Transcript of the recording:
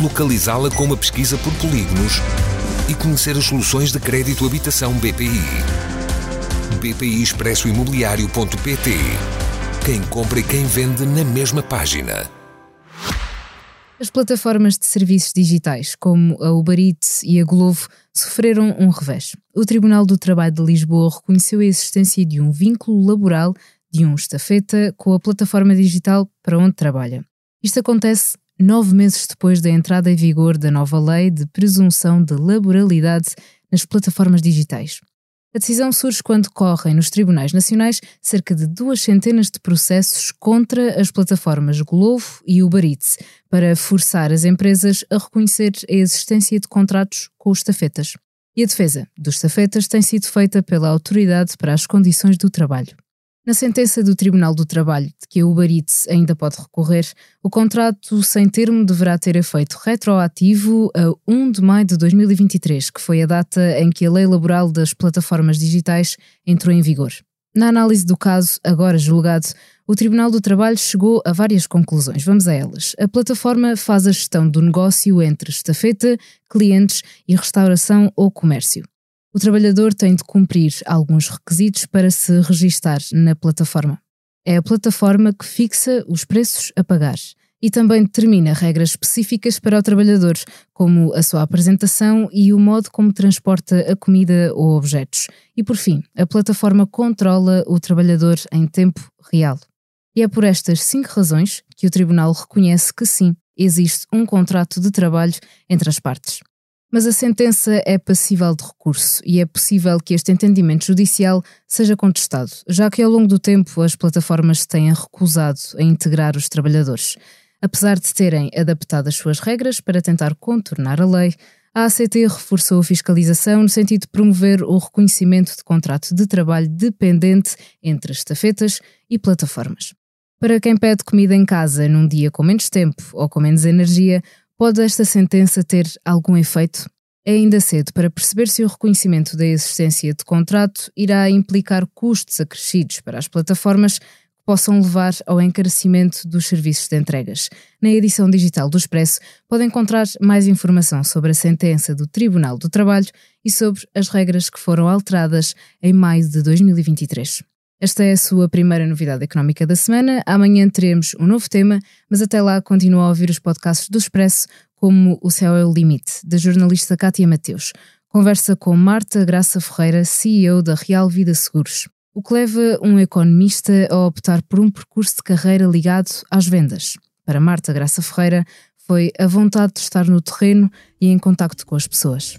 localizá-la com uma pesquisa por polígonos e conhecer as soluções de crédito habitação BPI. BPI Expresso Imobiliário.pt Quem compra e quem vende na mesma página. As plataformas de serviços digitais, como a Uber Eats e a Glovo, sofreram um revés. O Tribunal do Trabalho de Lisboa reconheceu a existência de um vínculo laboral de um estafeta com a plataforma digital para onde trabalha. Isto acontece nove meses depois da entrada em vigor da nova lei de presunção de laboralidade nas plataformas digitais. A decisão surge quando correm nos tribunais nacionais cerca de duas centenas de processos contra as plataformas Glovo e Uber Eats para forçar as empresas a reconhecer a existência de contratos com os estafetas. E a defesa dos estafetas tem sido feita pela Autoridade para as Condições do Trabalho. Na sentença do Tribunal do Trabalho, de que a Uber Eats ainda pode recorrer, o contrato sem termo deverá ter efeito retroativo a 1 de maio de 2023, que foi a data em que a lei laboral das plataformas digitais entrou em vigor. Na análise do caso, agora julgado, o Tribunal do Trabalho chegou a várias conclusões. Vamos a elas. A plataforma faz a gestão do negócio entre estafeta, clientes e restauração ou comércio. O trabalhador tem de cumprir alguns requisitos para se registar na plataforma. É a plataforma que fixa os preços a pagar e também determina regras específicas para o trabalhador, como a sua apresentação e o modo como transporta a comida ou objetos. E por fim, a plataforma controla o trabalhador em tempo real. E é por estas cinco razões que o Tribunal reconhece que sim, existe um contrato de trabalho entre as partes. Mas a sentença é passível de recurso e é possível que este entendimento judicial seja contestado, já que ao longo do tempo as plataformas têm recusado a integrar os trabalhadores. Apesar de terem adaptado as suas regras para tentar contornar a lei, a ACT reforçou a fiscalização no sentido de promover o reconhecimento de contrato de trabalho dependente entre estafetas e plataformas. Para quem pede comida em casa num dia com menos tempo ou com menos energia, Pode esta sentença ter algum efeito? É ainda cedo para perceber se o reconhecimento da existência de contrato irá implicar custos acrescidos para as plataformas que possam levar ao encarecimento dos serviços de entregas. Na edição digital do Expresso pode encontrar mais informação sobre a sentença do Tribunal do Trabalho e sobre as regras que foram alteradas em maio de 2023. Esta é a sua primeira novidade económica da semana. Amanhã teremos um novo tema, mas até lá continua a ouvir os podcasts do Expresso, como O Céu é o Limite, da jornalista Cátia Mateus. Conversa com Marta Graça Ferreira, CEO da Real Vida Seguros. O que leva um economista a optar por um percurso de carreira ligado às vendas. Para Marta Graça Ferreira, foi a vontade de estar no terreno e em contacto com as pessoas.